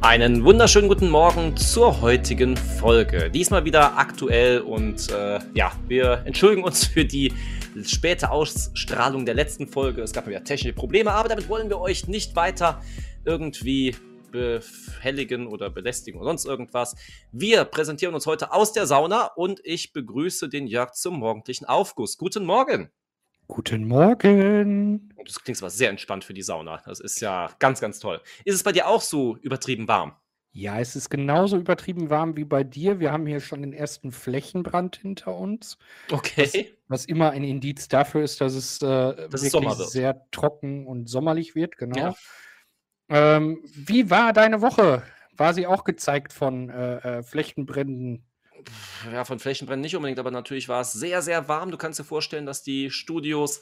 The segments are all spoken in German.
Einen wunderschönen guten Morgen zur heutigen Folge. Diesmal wieder aktuell und äh, ja, wir entschuldigen uns für die späte Ausstrahlung der letzten Folge. Es gab ja technische Probleme, aber damit wollen wir euch nicht weiter irgendwie behelligen oder belästigen oder sonst irgendwas. Wir präsentieren uns heute aus der Sauna und ich begrüße den Jörg zum morgendlichen Aufguss. Guten Morgen. Guten Morgen. Das klingt aber sehr entspannt für die Sauna. Das ist ja ganz, ganz toll. Ist es bei dir auch so übertrieben warm? Ja, es ist genauso übertrieben warm wie bei dir. Wir haben hier schon den ersten Flächenbrand hinter uns. Okay. Was, was immer ein Indiz dafür ist, dass es äh, Dass es wirklich sehr trocken und sommerlich wird, genau. Ja. Ähm, wie war deine Woche? War sie auch gezeigt von äh, äh, Flächenbränden? Ja, von Flächenbrennen nicht unbedingt, aber natürlich war es sehr, sehr warm. Du kannst dir vorstellen, dass die Studios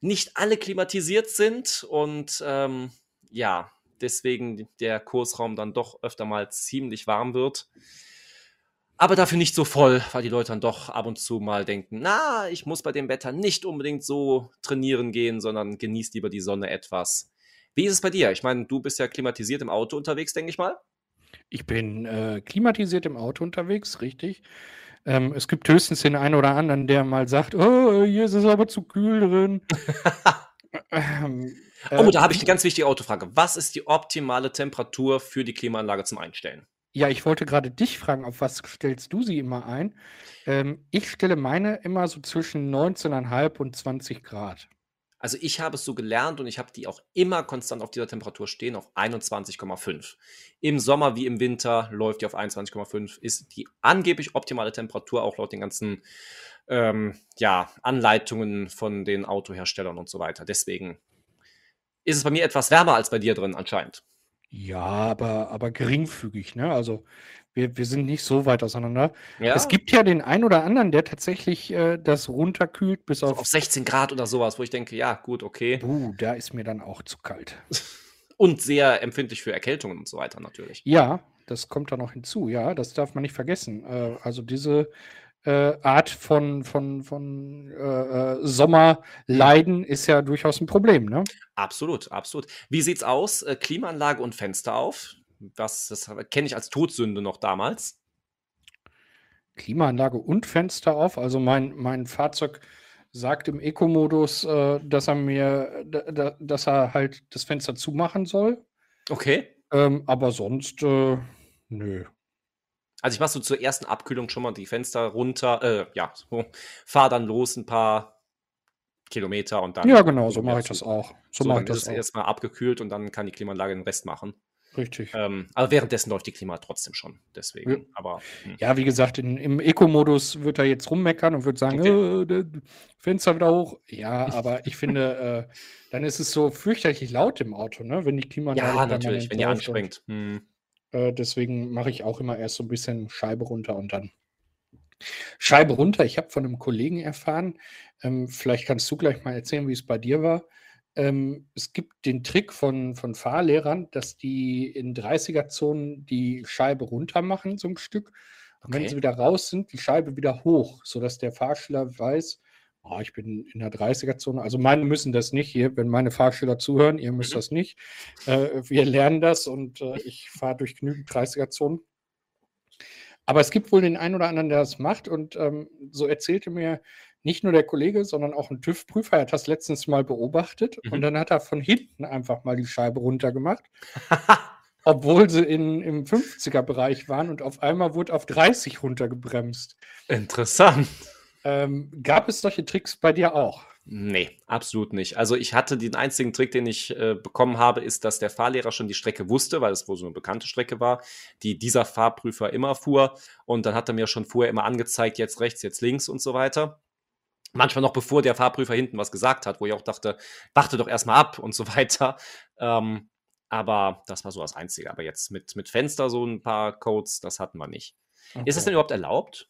nicht alle klimatisiert sind und ähm, ja, deswegen der Kursraum dann doch öfter mal ziemlich warm wird. Aber dafür nicht so voll, weil die Leute dann doch ab und zu mal denken, na, ich muss bei dem Wetter nicht unbedingt so trainieren gehen, sondern genießt lieber die Sonne etwas. Wie ist es bei dir? Ich meine, du bist ja klimatisiert im Auto unterwegs, denke ich mal. Ich bin äh, klimatisiert im Auto unterwegs, richtig. Ähm, es gibt höchstens den einen oder anderen, der mal sagt, oh, hier ist es aber zu kühl drin. ähm, Oh, äh, da habe ich eine ganz wichtige Autofrage. Was ist die optimale Temperatur für die Klimaanlage zum Einstellen? Ja, ich wollte gerade dich fragen, auf was stellst du sie immer ein? Ähm, ich stelle meine immer so zwischen 19,5 und 20 Grad. Also ich habe es so gelernt und ich habe die auch immer konstant auf dieser Temperatur stehen, auf 21,5. Im Sommer wie im Winter läuft die auf 21,5, ist die angeblich optimale Temperatur, auch laut den ganzen ähm, ja, Anleitungen von den Autoherstellern und so weiter. Deswegen ist es bei mir etwas wärmer als bei dir drin anscheinend. Ja, aber, aber geringfügig, ne? Also wir, wir sind nicht so weit auseinander. Ja, Es gibt ja den einen oder anderen, der tatsächlich äh, das runterkühlt bis auf. auf 16 Grad oder sowas, wo ich denke, ja gut, okay. Puh, da ist mir dann auch zu kalt. Und sehr empfindlich für Erkältungen und so weiter natürlich. Ja, das kommt da noch hinzu, ja, das darf man nicht vergessen. Äh, also diese äh, Art von, von, von äh, äh, Sommerleiden ist ja durchaus ein Problem, ne? Absolut, absolut. Wie sieht's aus? Äh, Klimaanlage und Fenster auf? Was, das kenne ich als Todsünde noch damals. Klimaanlage und Fenster auf. Also mein, mein Fahrzeug sagt im Eco-Modus, äh, dass er mir, da- da- dass er halt das Fenster zumachen soll. Okay. Ähm, aber sonst, äh, nö. Also ich mache so zur ersten Abkühlung schon mal die Fenster runter, äh, ja, so, fahr dann los ein paar Kilometer und dann. Ja, genau, so mache ich das auch. So, So, mache ich das ist auch. erstmal abgekühlt und dann kann die Klimaanlage den Rest machen. Richtig. Ähm, aber währenddessen läuft die Klima trotzdem schon. Deswegen. Ja. Aber hm. Ja, wie gesagt, in, im Eco-Modus wird er jetzt rummeckern und wird sagen, Okay. äh, Fenster wieder hoch. Ja, aber ich finde, äh, dann ist es so fürchterlich laut im Auto, ne? Wenn die Klimaanlage ja, natürlich, wenn ihr läuft und, anspringt. Hm. Äh, deswegen mache ich auch immer erst so ein bisschen Scheibe runter und dann Scheibe runter. Ich habe von einem Kollegen erfahren, ähm, vielleicht kannst du gleich mal erzählen, wie es bei dir war. Ähm, es gibt den Trick von, von Fahrlehrern, dass die in 30er-Zonen die Scheibe runter machen, so ein Stück. Und wenn sie wieder raus sind, die Scheibe wieder hoch, sodass der Fahrschüler weiß, oh, ich bin in der 30er-Zone. Also meine müssen das nicht hier, wenn meine Fahrschüler zuhören, ihr müsst Mhm. das nicht. Äh, wir lernen das und äh, ich fahre durch genügend 30er-Zonen. Aber es gibt wohl den einen oder anderen, der das macht. Und ähm, so erzählte mir nicht nur der Kollege, sondern auch ein TÜV-Prüfer. Er hat das letztens mal beobachtet Mhm. und dann hat er von hinten einfach mal die Scheibe runtergemacht, obwohl sie in, im 50er-Bereich waren und auf einmal wurde auf 30 runtergebremst. Interessant. Ähm, gab es solche Tricks bei dir auch? Nee, absolut nicht. Also ich hatte den einzigen Trick, den ich äh, bekommen habe, ist, dass der Fahrlehrer schon die Strecke wusste, weil es wohl so eine bekannte Strecke war, die dieser Fahrprüfer immer fuhr. Und dann hat er mir schon vorher immer angezeigt, jetzt rechts, jetzt links und so weiter. Manchmal noch bevor der Fahrprüfer hinten was gesagt hat, wo ich auch dachte, warte doch erstmal ab und so weiter. Ähm, aber das war so das Einzige. Aber jetzt mit, mit Fenster so ein paar Codes, das hatten wir nicht. Okay. Ist das denn überhaupt erlaubt?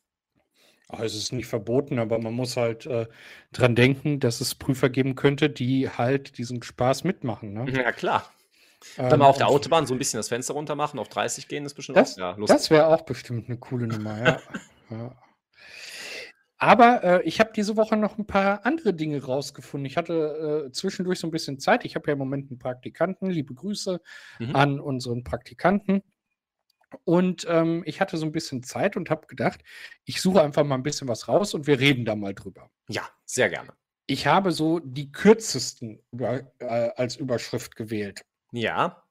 Also es ist nicht verboten, aber man muss halt äh, dran denken, dass es Prüfer geben könnte, die halt diesen Spaß mitmachen. Ne? Ja, klar. Ähm, Wenn wir auf der Autobahn so ein bisschen das Fenster runter machen, auf 30 gehen, ist bestimmt das, auch, ja, Das wäre auch bestimmt eine coole Nummer, ja. ja. Aber äh, ich habe diese Woche noch ein paar andere Dinge rausgefunden. Ich hatte äh, zwischendurch so ein bisschen Zeit. Ich habe ja im Moment einen Praktikanten. Liebe Grüße mhm. an unseren Praktikanten. Und ähm, ich hatte so ein bisschen Zeit und habe gedacht, ich suche einfach mal ein bisschen was raus und wir reden da mal drüber. Ja, sehr gerne. Ich habe so die kürzesten über, äh, als Überschrift gewählt. Ja.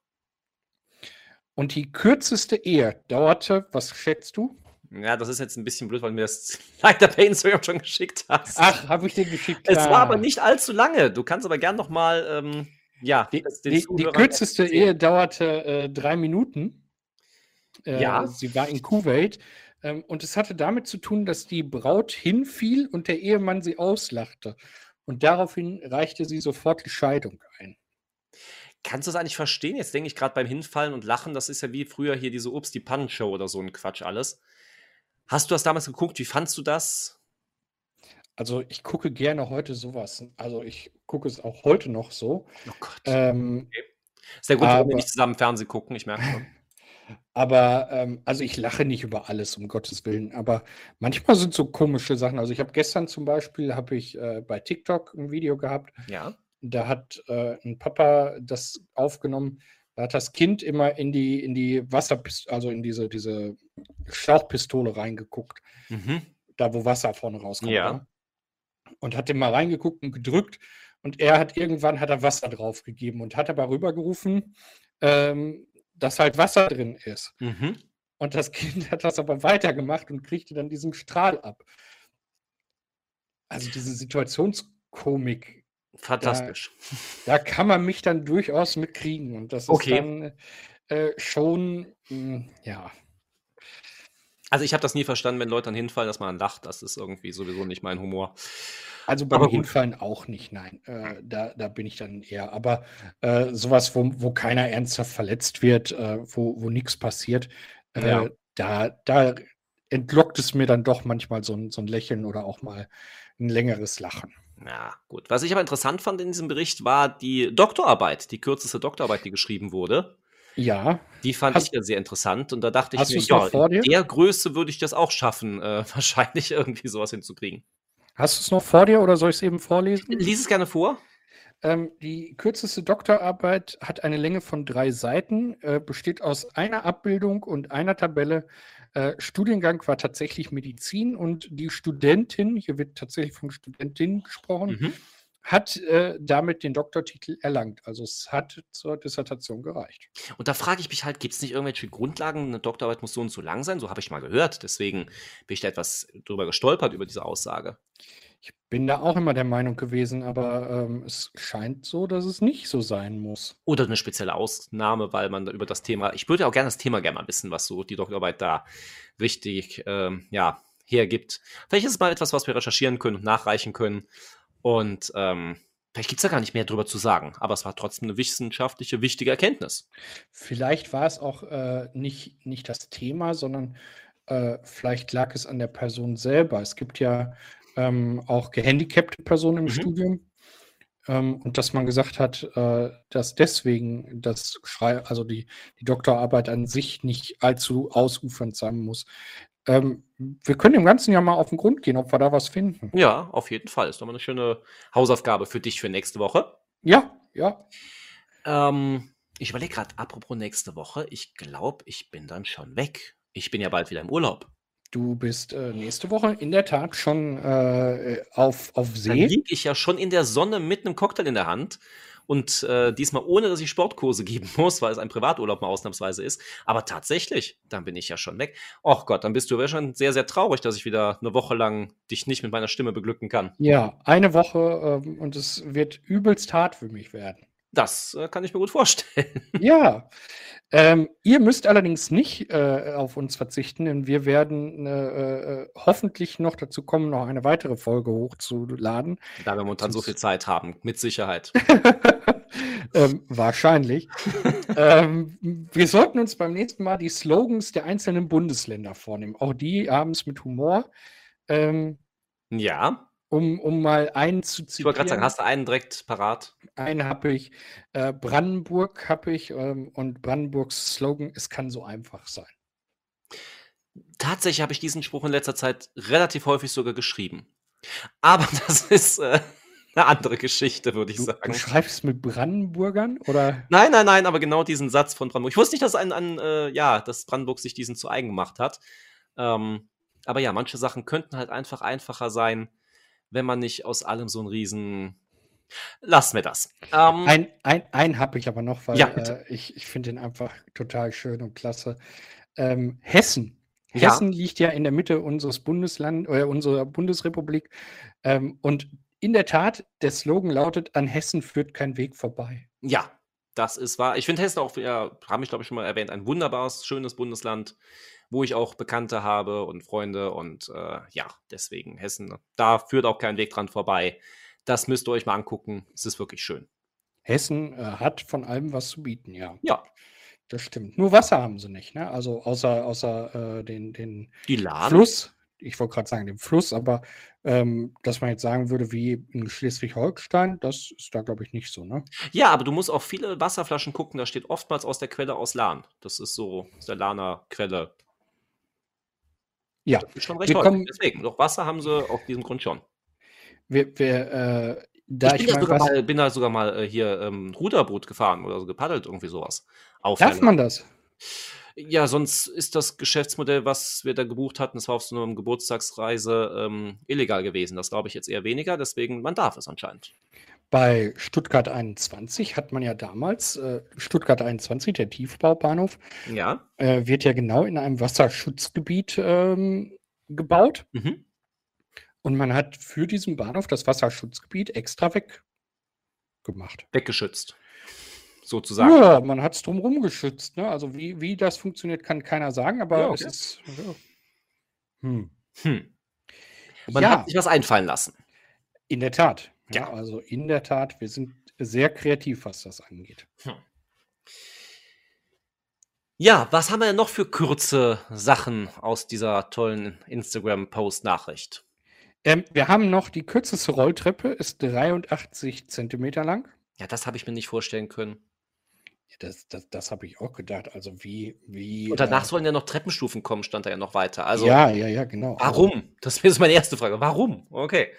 Und die kürzeste Ehe dauerte, was schätzt du? Ja, das ist jetzt ein bisschen blöd, weil du mir das leider per Instagram schon geschickt hast. Ach, habe ich dir geschickt? Es war aber nicht allzu lange. Du kannst aber gern noch mal, ähm, ja, die, die, die kürzeste Ehe dauerte äh, drei Minuten. Äh, ja. Sie war in Kuwait. Ähm, und es hatte damit zu tun, dass die Braut hinfiel und der Ehemann sie auslachte. Und daraufhin reichte sie sofort die Scheidung ein. Kannst du das eigentlich verstehen? Jetzt denke ich gerade beim Hinfallen und Lachen, das ist ja wie früher hier diese Obst die Pannen-Show oder so ein Quatsch alles. Hast du das damals geguckt? Wie fandst du das? Also ich gucke gerne heute sowas. Also ich gucke es auch heute noch so. Oh Gott. Ähm, okay. Ist der Grund, warum wir nicht zusammen Fernsehen gucken, ich merke schon. Aber, ähm, also ich lache nicht über alles, um Gottes Willen. Aber manchmal sind so komische Sachen. Also ich habe gestern zum Beispiel, habe ich äh, bei TikTok ein Video gehabt. Ja. Da hat äh, ein Papa das aufgenommen. Da hat das Kind immer in die, in die Wasserpistole, also in diese, diese Schlauchpistole reingeguckt. Mhm. Da, wo Wasser vorne rauskommt. Ja. Ne? Und hat den mal reingeguckt und gedrückt. Und er hat irgendwann hat er Wasser draufgegeben und hat aber rübergerufen, ähm, dass halt Wasser drin ist. Mhm. Und das Kind hat das aber weitergemacht und kriegte dann diesen Strahl ab. Also diese Situationskomik. Fantastisch. Da, da kann man mich dann durchaus mitkriegen. Und das okay. ist dann äh, schon, mh, hm, ja. Also ich habe das nie verstanden, wenn Leute dann hinfallen, dass man lacht. Das ist irgendwie sowieso nicht mein Humor. Also beim aber Hinfallen auch nicht, nein. Äh, da, da bin ich dann eher. Aber äh, sowas, wo, wo keiner ernsthaft verletzt wird, äh, wo, wo nichts passiert, äh, ja. da, da entlockt es mir dann doch manchmal so ein, so ein Lächeln oder auch mal ein längeres Lachen. Ja, gut. Was ich aber interessant fand in diesem Bericht, war die Doktorarbeit, die kürzeste Doktorarbeit, die geschrieben wurde. Ja. Die fand hast, ich ja sehr interessant und da dachte ich mir, ja, in der Größe würde ich das auch schaffen, äh, wahrscheinlich irgendwie sowas hinzukriegen. Hast du es noch vor dir oder soll ich es eben vorlesen? Lies es gerne vor. Ähm, die kürzeste Doktorarbeit hat eine Länge von drei Seiten, äh, besteht aus einer Abbildung und einer Tabelle. Äh, Studiengang war tatsächlich Medizin und die Studentin, hier wird tatsächlich von Studentin gesprochen, mhm hat äh, damit den Doktortitel erlangt. Also es hat zur Dissertation gereicht. Und da frage ich mich halt, gibt es nicht irgendwelche Grundlagen? Eine Doktorarbeit muss so und so lang sein? So habe ich mal gehört. Deswegen bin ich da etwas drüber gestolpert, über diese Aussage. Ich bin da auch immer der Meinung gewesen, aber ähm, es scheint so, dass es nicht so sein muss. Oder eine spezielle Ausnahme, weil man über das Thema, ich würde auch gerne das Thema gerne mal wissen, was so die Doktorarbeit da richtig ähm, ja, hergibt. Vielleicht ist es mal etwas, was wir recherchieren können und nachreichen können. Und ähm, vielleicht gibt es da gar nicht mehr drüber zu sagen, aber es war trotzdem eine wissenschaftliche, wichtige Erkenntnis. Vielleicht war es auch äh, nicht, nicht das Thema, sondern äh, vielleicht lag es an der Person selber. Es gibt ja ähm, auch gehandicapte Personen im mhm. Studium. Ähm, und dass man gesagt hat, äh, dass deswegen das Schrei also die, die Doktorarbeit an sich nicht allzu ausufernd sein muss. Ähm, wir können dem Ganzen ja mal auf den Grund gehen, ob wir da was finden. Ja, auf jeden Fall. Ist nochmal eine schöne Hausaufgabe für dich für nächste Woche. Ja, ja. Ähm, ich überlege gerade, apropos nächste Woche, ich glaube, ich bin dann schon weg. Ich bin ja bald wieder im Urlaub. Du bist äh, nächste Woche in der Tat schon äh, auf, auf See. Dann liege ich ja schon in der Sonne mit einem Cocktail in der Hand und äh, diesmal ohne, dass ich Sportkurse geben muss, weil es ein Privaturlaub mal ausnahmsweise ist. Aber tatsächlich, dann bin ich ja schon weg. Och Gott, dann bist du ja schon sehr, sehr traurig, dass ich wieder eine Woche lang dich nicht mit meiner Stimme beglücken kann. Ja, eine Woche ähm, und es wird übelst hart für mich werden. Das äh, kann ich mir gut vorstellen. Ja. Ähm, ihr müsst allerdings nicht äh, auf uns verzichten, denn wir werden äh, äh, hoffentlich noch dazu kommen, noch eine weitere Folge hochzuladen. Da wir momentan so viel Zeit haben, mit Sicherheit. ähm, wahrscheinlich. ähm, wir sollten uns beim nächsten Mal die Slogans der einzelnen Bundesländer vornehmen. Auch die haben es mit Humor. Ähm, ja. Um, um mal einen zu zitieren. Ich wollte gerade sagen, hast du einen direkt parat? Einen habe ich. Äh, Brandenburg habe ich. Ähm, und Brandenburgs Slogan: Es kann so einfach sein. Tatsächlich habe ich diesen Spruch in letzter Zeit relativ häufig sogar geschrieben. Aber das ist äh, eine andere Geschichte, würde ich du, sagen. Du schreibst mit Brandenburgern oder? Nein, nein, nein, aber genau diesen Satz von Brandenburg. Ich wusste nicht, dass ein, ein äh, ja, dass Brandenburg sich diesen zu eigen gemacht hat. Ähm, aber ja, manche Sachen könnten halt einfach einfacher sein wenn man nicht aus allem so ein Riesen. Lass mir das. Ähm, ein ein, ein habe ich aber noch, weil ja, äh, ich, ich finde den einfach total schön und klasse. Ähm, Hessen. Ja. Hessen liegt ja in der Mitte unseres Bundeslandes, äh, unserer Bundesrepublik. Ähm, und in der Tat, der Slogan lautet: An Hessen führt kein Weg vorbei. Ja, das ist wahr. Ich finde Hessen auch, ja, habe ich glaube ich schon mal erwähnt, ein wunderbares, schönes Bundesland wo ich auch Bekannte habe und Freunde und äh, ja, deswegen Hessen, da führt auch kein Weg dran vorbei. Das müsst ihr euch mal angucken. Es ist wirklich schön. Hessen äh, hat von allem was zu bieten, ja. Ja. Das stimmt. Nur Wasser haben sie nicht, ne? Also außer, außer äh, den, den Die Laden? Fluss. Ich wollte gerade sagen, den Fluss, aber ähm, dass man jetzt sagen würde, wie in Schleswig-Holstein, das ist da, glaube ich, nicht so, ne? Ja, aber du musst auf viele Wasserflaschen gucken, da steht oftmals aus der Quelle aus Lahn. Das ist so aus der Lahner Quelle ja. Das ist schon recht kommen, Deswegen, doch Wasser haben sie auf diesem Grund schon. Wir, wir, äh, da ich bin, ich da sogar mal, bin da sogar mal äh, hier ähm, Ruderboot gefahren oder so gepaddelt, irgendwie sowas. Darf man das? Ja, sonst ist das Geschäftsmodell, was wir da gebucht hatten, das war auf so einer Geburtstagsreise ähm, illegal gewesen. Das glaube ich jetzt eher weniger, deswegen man darf es anscheinend. Bei Stuttgart 21 hat man ja damals, äh, Stuttgart 21, der Tiefbaubahnhof, ja. äh, wird ja genau in einem Wasserschutzgebiet ähm, gebaut. Mhm. Und man hat für diesen Bahnhof das Wasserschutzgebiet extra weggemacht. Weggeschützt. Sozusagen. Ja, man hat es drumherum geschützt. Ne? Also wie, wie das funktioniert, kann keiner sagen, aber ja, okay. es ist. Ja. Hm. Hm. Man ja. hat sich was einfallen lassen. In der Tat. Ja. ja. also in der Tat, wir sind sehr kreativ, was das angeht. Hm. Ja, was haben wir denn noch für kurze Sachen aus dieser tollen Instagram-Post-Nachricht? Ähm, wir haben noch die kürzeste Rolltreppe, ist 83 Zentimeter lang. Ja, das habe ich mir nicht vorstellen können. Das das, das habe ich auch gedacht. Also wie. wie Und danach äh, sollen ja noch Treppenstufen kommen, stand da ja noch weiter. Also, ja, ja, ja, genau. Warum? Das ist meine erste Frage. Warum? Okay.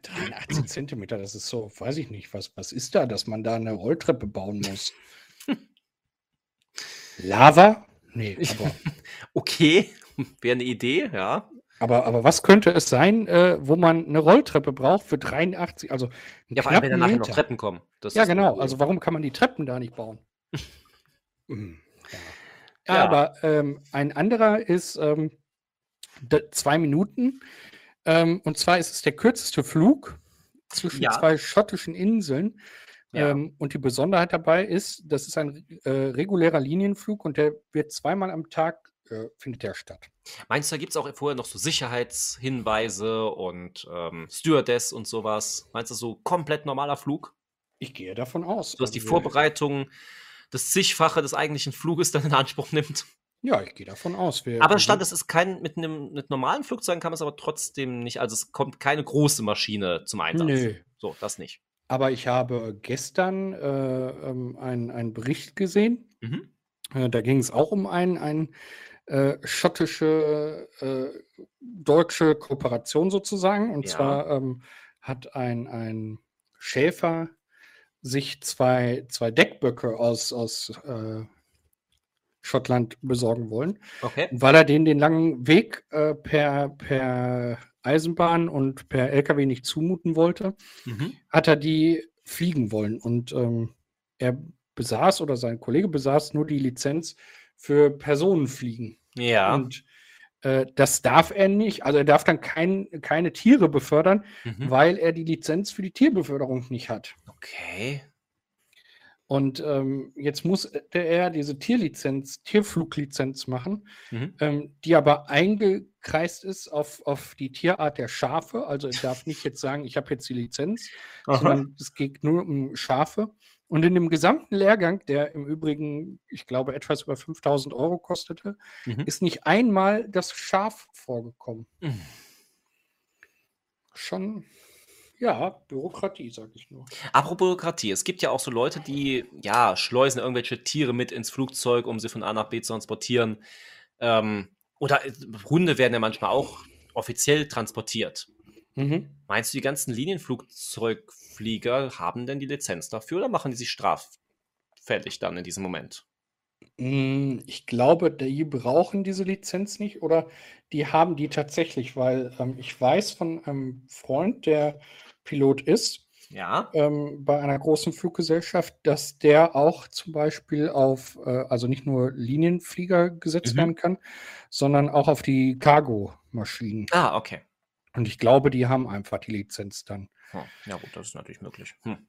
83 Zentimeter, das ist so, weiß ich nicht, was, was ist da, dass man da eine Rolltreppe bauen muss? Lava? Nee, aber. okay, wäre eine Idee, ja. Aber, aber was könnte es sein, äh, wo man eine Rolltreppe braucht für 83, also Ja, vor allem, wenn da nachher noch Treppen kommen. Das ja, genau. Also warum kann man die Treppen da nicht bauen? Hm, ja. ja. Aber ähm, ein anderer ist ähm, zwei Minuten ähm, und zwar ist es der kürzeste Flug zwischen ja. zwei schottischen Inseln. Ja. Ähm, und die Besonderheit dabei ist, das ist ein äh, regulärer Linienflug und der wird zweimal am Tag äh, findet der statt. Meinst du, da gibt es auch vorher noch so Sicherheitshinweise und ähm, Stewardess und sowas? Meinst du, so komplett normaler Flug? Ich gehe davon aus. Du hast die also Vorbereitung, das zigfache des eigentlichen Fluges dann in Anspruch nimmt. Ja, ich gehe davon aus. Aber stand, es ist kein, mit einem mit normalen Flugzeugen kann man es aber trotzdem nicht, also es kommt keine große Maschine zum Einsatz. Nö. So, das nicht. Aber ich habe gestern äh, ähm, einen, einen Bericht gesehen. Mhm. Äh, da ging es auch um ein, ein äh, schottische äh, deutsche Kooperation sozusagen. Und ja. zwar ähm, hat ein, ein Schäfer sich zwei, zwei Deckböcke aus, aus äh, Schottland besorgen wollen. Okay. Weil er denen den langen Weg äh, per, per Eisenbahn und per LKW nicht zumuten wollte, mhm. hat er die fliegen wollen. Und ähm, er besaß oder sein Kollege besaß nur die Lizenz für Personenfliegen. Ja. Und äh, das darf er nicht. Also er darf dann kein, keine Tiere befördern, mhm. weil er die Lizenz für die Tierbeförderung nicht hat. Okay. Und ähm, jetzt muss er diese Tierlizenz, Tierfluglizenz machen, Mhm. ähm, die aber eingekreist ist auf, auf die Tierart der Schafe. Also er darf nicht jetzt sagen, ich habe jetzt die Lizenz, sondern es geht nur um Schafe. Und in dem gesamten Lehrgang, der im Übrigen, ich glaube, etwas über 5000 Euro kostete, Mhm. ist nicht einmal das Schaf vorgekommen. Mhm. Schon, ja, Bürokratie, sage ich nur. Apropos Bürokratie, es gibt ja auch so Leute, die ja schleusen irgendwelche Tiere mit ins Flugzeug, um sie von A nach B zu transportieren. Ähm, oder äh, Hunde werden ja manchmal auch offiziell transportiert. Mhm. Meinst du, die ganzen Linienflugzeugflieger haben denn die Lizenz dafür oder machen die sich straffällig dann in diesem Moment? Mm, Ich glaube, die brauchen diese Lizenz nicht oder die haben die tatsächlich, weil ähm, ich weiß von einem Freund, der Pilot ist, Ja. ähm, bei einer großen Fluggesellschaft, dass der auch zum Beispiel auf, äh, also nicht nur Linienflieger gesetzt Mhm. werden kann, sondern auch auf die Cargo-Maschinen. Ah, okay. Und ich glaube, die haben einfach die Lizenz dann. Hm. Ja, gut, das ist natürlich möglich. Hm.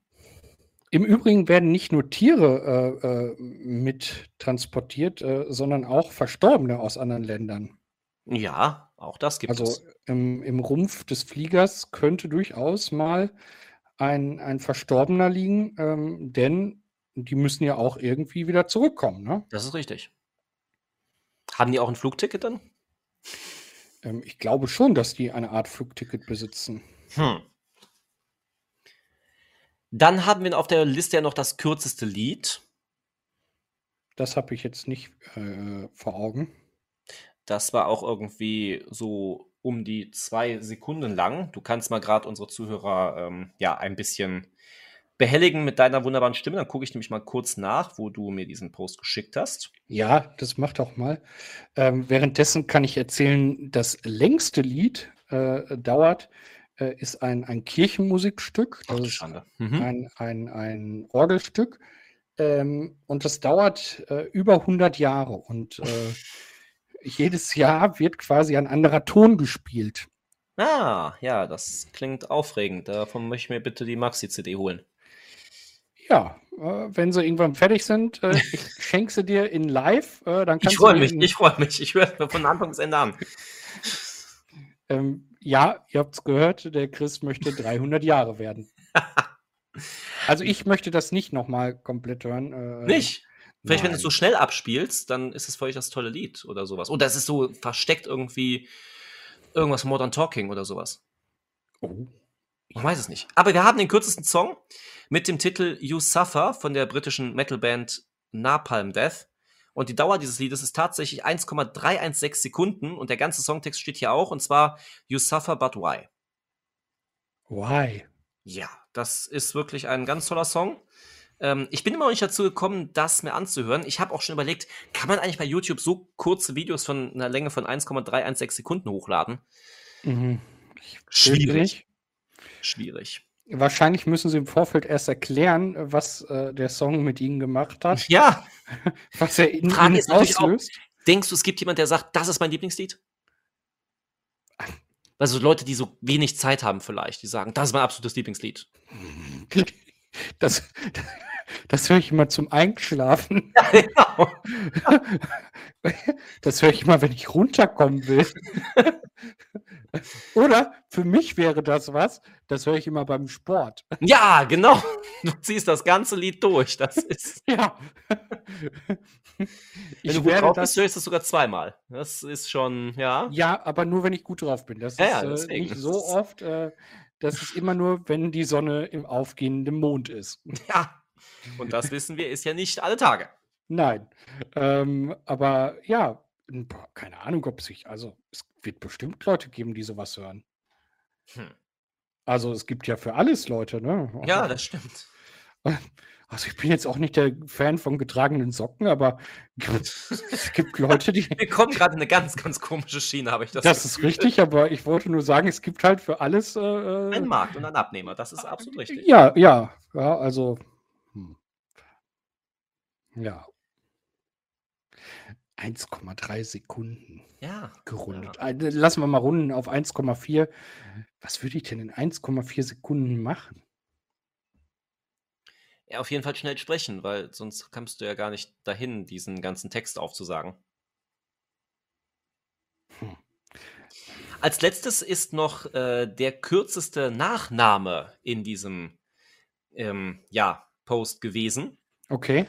Im Übrigen werden nicht nur Tiere äh, äh, mit transportiert, äh, sondern auch Verstorbene aus anderen Ländern. Ja, auch das gibt Also es. im, im Rumpf des Fliegers könnte durchaus mal ein, ein Verstorbener liegen, ähm, denn die müssen ja auch irgendwie wieder zurückkommen. Ne? Das ist richtig. Haben die auch ein Flugticket dann? Ähm, ich glaube schon, dass die eine Art Flugticket besitzen. Hm. Dann haben wir auf der Liste ja noch das kürzeste Lied. Das habe ich jetzt nicht äh, vor Augen. Das war auch irgendwie so um die zwei Sekunden lang. Du kannst mal gerade unsere Zuhörer ähm, ja ein bisschen behelligen mit deiner wunderbaren Stimme. Dann gucke ich nämlich mal kurz nach, wo du mir diesen Post geschickt hast. Ja, das macht auch mal. Ähm, währenddessen kann ich erzählen, das längste Lied äh, dauert, äh, ist ein, ein Kirchenmusikstück. Ach Das du ist Schande. Mhm. ein, ein, ein Orgelstück. Ähm, und das dauert äh, über 100 Jahre. Und äh, jedes Jahr wird quasi ein anderer Ton gespielt. Ah, ja, das klingt aufregend. Davon möchte ich mir bitte die Maxi-CD holen. Ja, äh, wenn sie irgendwann fertig sind, äh, ich schenke sie dir in live. Äh, dann Ich kannst freue du mich, ich freue mich. Ich höre von Anfang bis Ende an. Ähm, ja, ihr habt es gehört, der Chris möchte 300 Jahre werden. Also ich möchte das nicht nochmal komplett hören. Nicht? Vielleicht, wenn du es so nein. schnell abspielst, dann ist es für euch das tolle Lied oder sowas. Oder es ist so versteckt irgendwie irgendwas Modern Talking oder sowas. Oh. Ich weiß es nicht. Aber wir haben den kürzesten Song mit dem Titel You Suffer von der britischen Metalband Napalm Death. Und die Dauer dieses Liedes ist tatsächlich 1,316 Sekunden und der ganze Songtext steht hier auch und zwar You Suffer But Why. Why? Ja, das ist wirklich ein ganz toller Song. Ähm, ich bin immer noch nicht dazu gekommen, das mir anzuhören. Ich habe auch schon überlegt, kann man eigentlich bei YouTube so kurze Videos von einer Länge von 1,316 Sekunden hochladen? Mhm. Schwierig. Schwierig. Wahrscheinlich müssen sie im Vorfeld erst erklären, was äh, der Song mit ihnen gemacht hat, Ja, was er in Frage ihnen ist natürlich auch- auslöst. denkst du, es gibt jemand, der sagt, das ist mein Lieblingslied? Also Leute, die so wenig Zeit haben vielleicht, die sagen, das ist mein absolutes Lieblingslied. Das, das höre ich immer zum Einschlafen. Ja, genau. Das höre ich immer, wenn ich runterkommen will. Oder für mich wäre das was, das höre ich immer beim Sport. Ja, genau. Du ziehst das ganze Lied durch. Das ist, Ja. wenn Ich du gut drauf das, bist, hörst du es sogar zweimal. Das ist schon, ja. ja, aber nur wenn ich gut drauf bin. Das Ja, ja, ist äh, deswegen. nicht so oft. Äh, das ist immer nur, wenn die Sonne im aufgehenden Mond ist. Ja. Und das wissen wir, ist ja nicht alle Tage. Nein. Ähm, aber ja, boah, keine Ahnung, ob sich, also es wird bestimmt Leute geben, die sowas hören. Hm. Also es gibt ja für alles Leute, ne? Ja, Also- das stimmt. Also ich bin jetzt auch nicht der Fan von getragenen Socken, aber es gibt Leute, die. Wir kommen gerade in eine ganz, ganz komische Schiene, habe ich das Das ist Gefühl. richtig, aber ich wollte nur sagen, es gibt halt für alles. Äh, Ein Markt und ein Abnehmer, das ist absolut richtig. ja, ja, ja, also. Hm. Ja. 1,3 Sekunden Ja. gerundet. Ein- Lassen wir mal runden auf 1,4. Was würde ich denn in 1,4 Sekunden machen? Ja, auf jeden Fall schnell sprechen, weil sonst kommst du ja gar nicht dahin, diesen ganzen Text aufzusagen. Hm. Als letztes ist noch äh, der kürzeste Nachname in diesem ähm, ja, Post gewesen. Okay.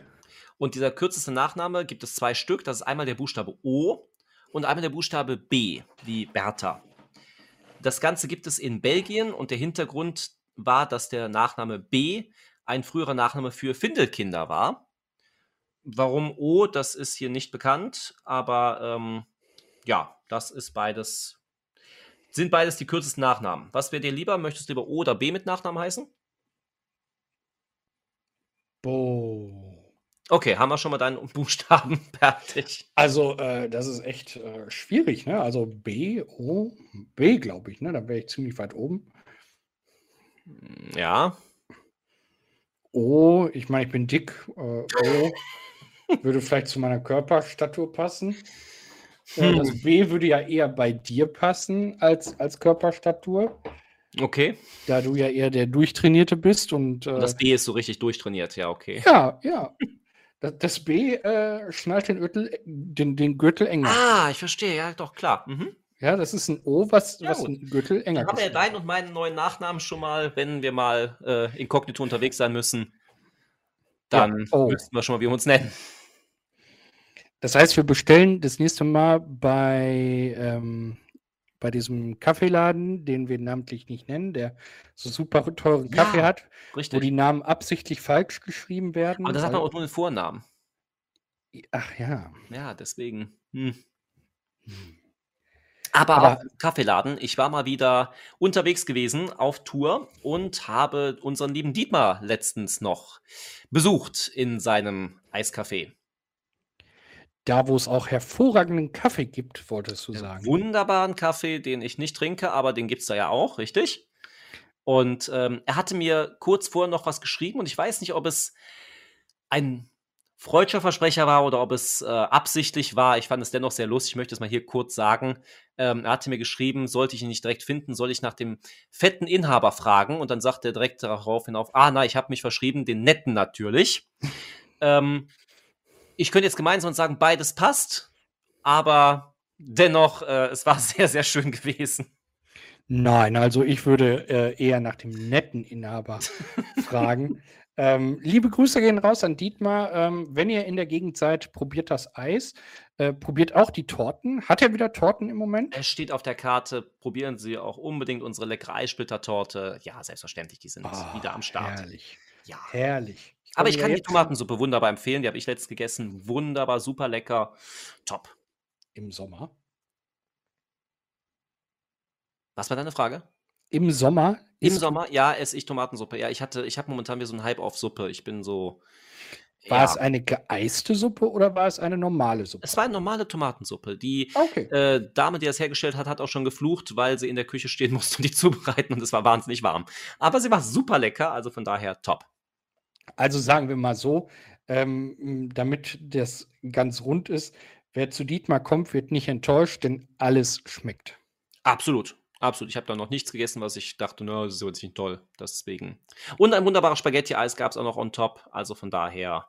Und dieser kürzeste Nachname gibt es zwei Stück. Das ist einmal der Buchstabe O und einmal der Buchstabe B, wie Bertha. Das Ganze gibt es in Belgien und der Hintergrund war, dass der Nachname B ein früherer Nachname für Findelkinder war. Warum O, das ist hier nicht bekannt, aber ähm, ja, das ist beides, sind beides die kürzesten Nachnamen. Was wäre dir lieber? Möchtest du lieber O oder B mit Nachnamen heißen? Bo. Okay, haben wir schon mal deinen Buchstaben fertig. Also, äh, das ist echt äh, schwierig, ne? Also B, O, B, glaube ich, ne? Da wäre ich ziemlich weit oben. Ja. O, ich meine, ich bin dick. Äh, o würde vielleicht zu meiner Körperstatur passen. Äh, das hm. B würde ja eher bei dir passen als, als Körperstatur. Okay. Da du ja eher der Durchtrainierte bist und. Äh, das B ist so richtig durchtrainiert, ja, okay. Ja, ja. Das, B äh, schnallt den, Ötel, den, den Gürtel enger. Ah, ich verstehe, ja, doch, klar. Mhm. Ja, das ist ein O, was, ja, was ein Gürtel enger ist. Haben wir ja deinen und meinen neuen Nachnamen schon mal, wenn wir mal äh, inkognito unterwegs sein müssen, dann ja, oh. wüssten wir schon mal, wie wir uns nennen. Das heißt, wir bestellen das nächste Mal bei, ähm, bei diesem Kaffeeladen, den wir namentlich nicht nennen, der so super teuren Kaffee ja, hat, richtig. wo die Namen absichtlich falsch geschrieben werden. Aber das hat man auch nur den Vornamen. Ach ja. Ja, deswegen. Hm. Hm. Aber, Aber Kaffeeladen. Ich war mal wieder unterwegs gewesen auf Tour und habe unseren lieben Dietmar letztens noch besucht in seinem Eiscafé. Da, wo es auch hervorragenden Kaffee gibt, wolltest du sagen. Wunderbaren Kaffee, den ich nicht trinke, aber den gibt es da ja auch, richtig? Und ähm, er hatte mir kurz vorher noch was geschrieben und ich weiß nicht, ob es ein freudscher Versprecher war oder ob es äh, absichtlich war. Ich fand es dennoch sehr lustig. Ich möchte es mal hier kurz sagen. Ähm, er hatte mir geschrieben, sollte ich ihn nicht direkt finden, soll ich nach dem fetten Inhaber fragen. Und dann sagt er direkt darauf hinauf, ah, nein, ich habe mich verschrieben, den netten natürlich. ähm, ich könnte jetzt gemeinsam sagen, beides passt, aber dennoch, äh, es war sehr, sehr schön gewesen. Nein, also ich würde äh, eher nach dem netten Inhaber fragen. Ähm, liebe Grüße gehen raus an Dietmar. Ähm, wenn ihr in der Gegend seid, probiert das Eis. Äh, probiert auch die Torten. Hat er wieder Torten im Moment? Es steht auf der Karte. Probieren Sie auch unbedingt unsere leckere Eissplittertorte. Ja, selbstverständlich, die sind oh, wieder am Start. Herrlich. Ja. Herrlich. Ich Aber ich kann die Tomatensuppe wunderbar empfehlen. Die habe ich letztens gegessen. Wunderbar, super lecker. Top. Im Sommer? Was war deine Frage? Im Sommer? Im Sommer, ja, esse ich Tomatensuppe. Ja, ich hatte, ich habe momentan wieder so einen Hype auf Suppe. Ich bin so. War ja. es eine geeiste Suppe oder war es eine normale Suppe? Es war eine normale Tomatensuppe. Die okay. äh, Dame, die das hergestellt hat, hat auch schon geflucht, weil sie in der Küche stehen musste und die zubereiten und es war wahnsinnig warm. Aber sie war super lecker, also von daher top. Also sagen wir mal so, ähm, damit das ganz rund ist, wer zu Dietmar kommt, wird nicht enttäuscht, denn alles schmeckt. Absolut. Absolut. Ich habe da noch nichts gegessen, was ich dachte, no, das ist jetzt nicht toll. Deswegen. Und ein wunderbares Spaghetti-Eis gab es auch noch on top. Also von daher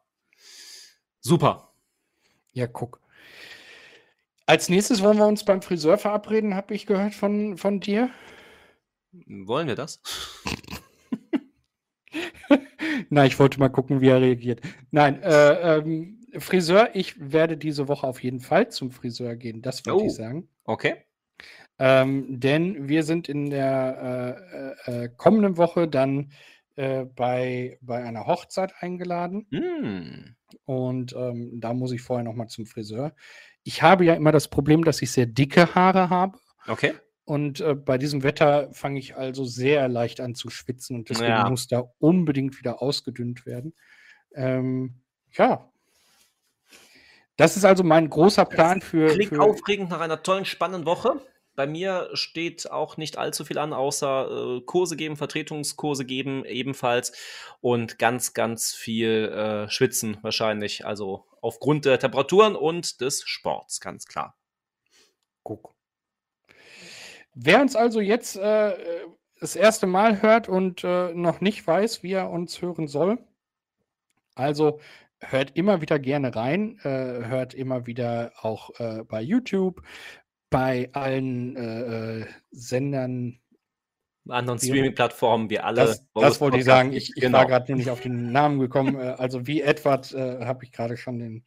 super. Ja, guck. Als nächstes wollen wir uns beim Friseur verabreden, habe ich gehört von, von dir. Wollen wir das? Nein, ich wollte mal gucken, wie er reagiert. Nein, äh, ähm, Friseur, ich werde diese Woche auf jeden Fall zum Friseur gehen, das wollte oh, ich sagen. Okay. Ähm, denn wir sind in der äh, äh, kommenden Woche dann äh, bei, bei einer Hochzeit eingeladen. Mm. Und ähm, da muss ich vorher nochmal zum Friseur. Ich habe ja immer das Problem, dass ich sehr dicke Haare habe. Okay. Und äh, bei diesem Wetter fange ich also sehr leicht an zu schwitzen und deswegen ja. muss da unbedingt wieder ausgedünnt werden. Ähm, ja. Das ist also mein großer Plan für. Klingt für aufregend nach einer tollen, spannenden Woche. Bei mir steht auch nicht allzu viel an, außer äh, Kurse geben, Vertretungskurse geben ebenfalls und ganz, ganz viel äh, Schwitzen wahrscheinlich. Also aufgrund der Temperaturen und des Sports, ganz klar. Guck. Wer uns also jetzt äh, das erste Mal hört und äh, noch nicht weiß, wie er uns hören soll, Also hört immer wieder gerne rein, äh, hört immer wieder auch äh, bei YouTube, bei allen äh, äh Sendern. Anderen Streaming-Plattformen, wir alle. Das, das wollte ich sagen. Ich, ich genau. war gerade nur nicht auf den Namen gekommen. Also wie Edward äh, habe ich gerade schon den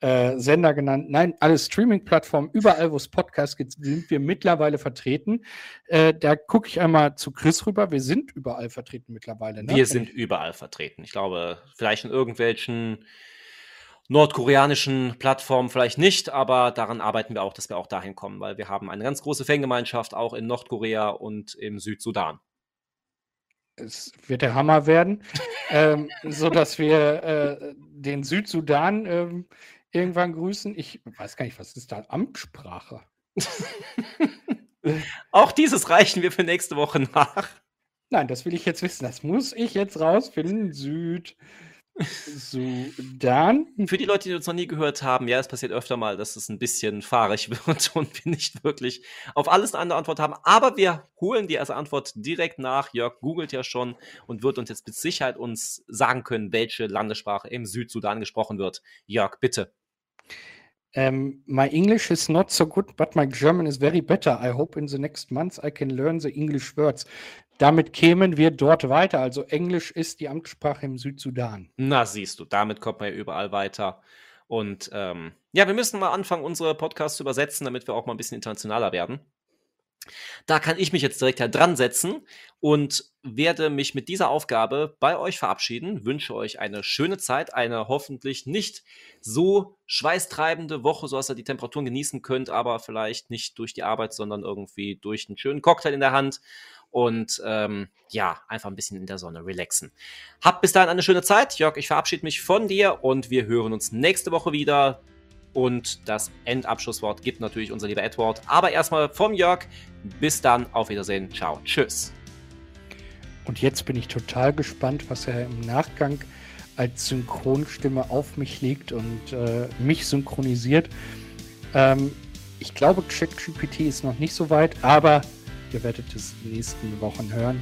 äh, Sender genannt. Nein, alle Streaming-Plattformen, überall, wo es Podcasts gibt, sind wir mittlerweile vertreten. Äh, da gucke ich einmal zu Chris rüber. Wir sind überall vertreten mittlerweile. Ne? Wir sind überall vertreten. Ich glaube, vielleicht in irgendwelchen nordkoreanischen Plattformen vielleicht nicht, aber daran arbeiten wir auch, dass wir auch dahin kommen, weil wir haben eine ganz große Fangemeinschaft auch in Nordkorea und im Südsudan. Es wird der Hammer werden, ähm, so dass wir äh, den Südsudan ähm, irgendwann grüßen. Ich weiß gar nicht, was ist da? Amtssprache. Auch dieses reichen wir für nächste Woche nach. Nein, das will ich jetzt wissen. Das muss ich jetzt rausfinden. Süd. Sudan. Für die Leute, die uns noch nie gehört haben, ja, es passiert öfter mal, dass es ein bisschen fahrig wird und wir nicht wirklich auf alles eine andere Antwort haben. Aber wir holen die als Antwort direkt nach. Jörg googelt ja schon und wird uns jetzt mit Sicherheit uns sagen können, welche Landessprache im Südsudan gesprochen wird. Jörg, bitte. Um, my English is not so good, but my German is very better. I hope in the next months I can learn the English words. Damit kämen wir dort weiter. Also Englisch ist die Amtssprache im Südsudan. Na, siehst du, damit kommt man ja überall weiter. Und ähm, ja, wir müssen mal anfangen, unsere Podcasts zu übersetzen, damit wir auch mal ein bisschen internationaler werden. Da kann ich mich jetzt direkt dran setzen und werde mich mit dieser Aufgabe bei euch verabschieden. Wünsche euch eine schöne Zeit, eine hoffentlich nicht so schweißtreibende Woche, so dass ihr die Temperaturen genießen könnt, aber vielleicht nicht durch die Arbeit, sondern irgendwie durch einen schönen Cocktail in der Hand und ähm, ja, einfach ein bisschen in der Sonne relaxen. Habt bis dahin eine schöne Zeit. Jörg, ich verabschiede mich von dir und wir hören uns nächste Woche wieder. Und das Endabschlusswort gibt natürlich unser lieber Edward. Aber erstmal vom Jörg. Bis dann, auf Wiedersehen. Ciao. Tschüss. Und jetzt bin ich total gespannt, was er im Nachgang als Synchronstimme auf mich legt und äh, mich synchronisiert. Ähm, ich glaube, ChatGPT ist noch nicht so weit, aber ihr werdet es in den nächsten Wochen hören.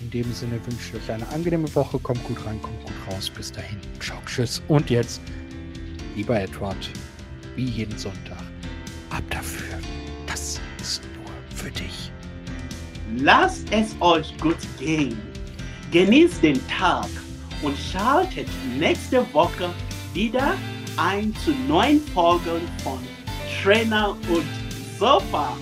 In dem Sinne wünsche ich euch eine angenehme Woche. Kommt gut rein, kommt gut raus. Bis dahin. Ciao, tschüss. Und jetzt, lieber Edward, wie jeden Sonntag, ab dafür. Das ist nur für dich. Lasst es euch gut gehen. Genießt den Tag und schaltet nächste Woche wieder ein zu neuen Folgen von Trainer und Sofa.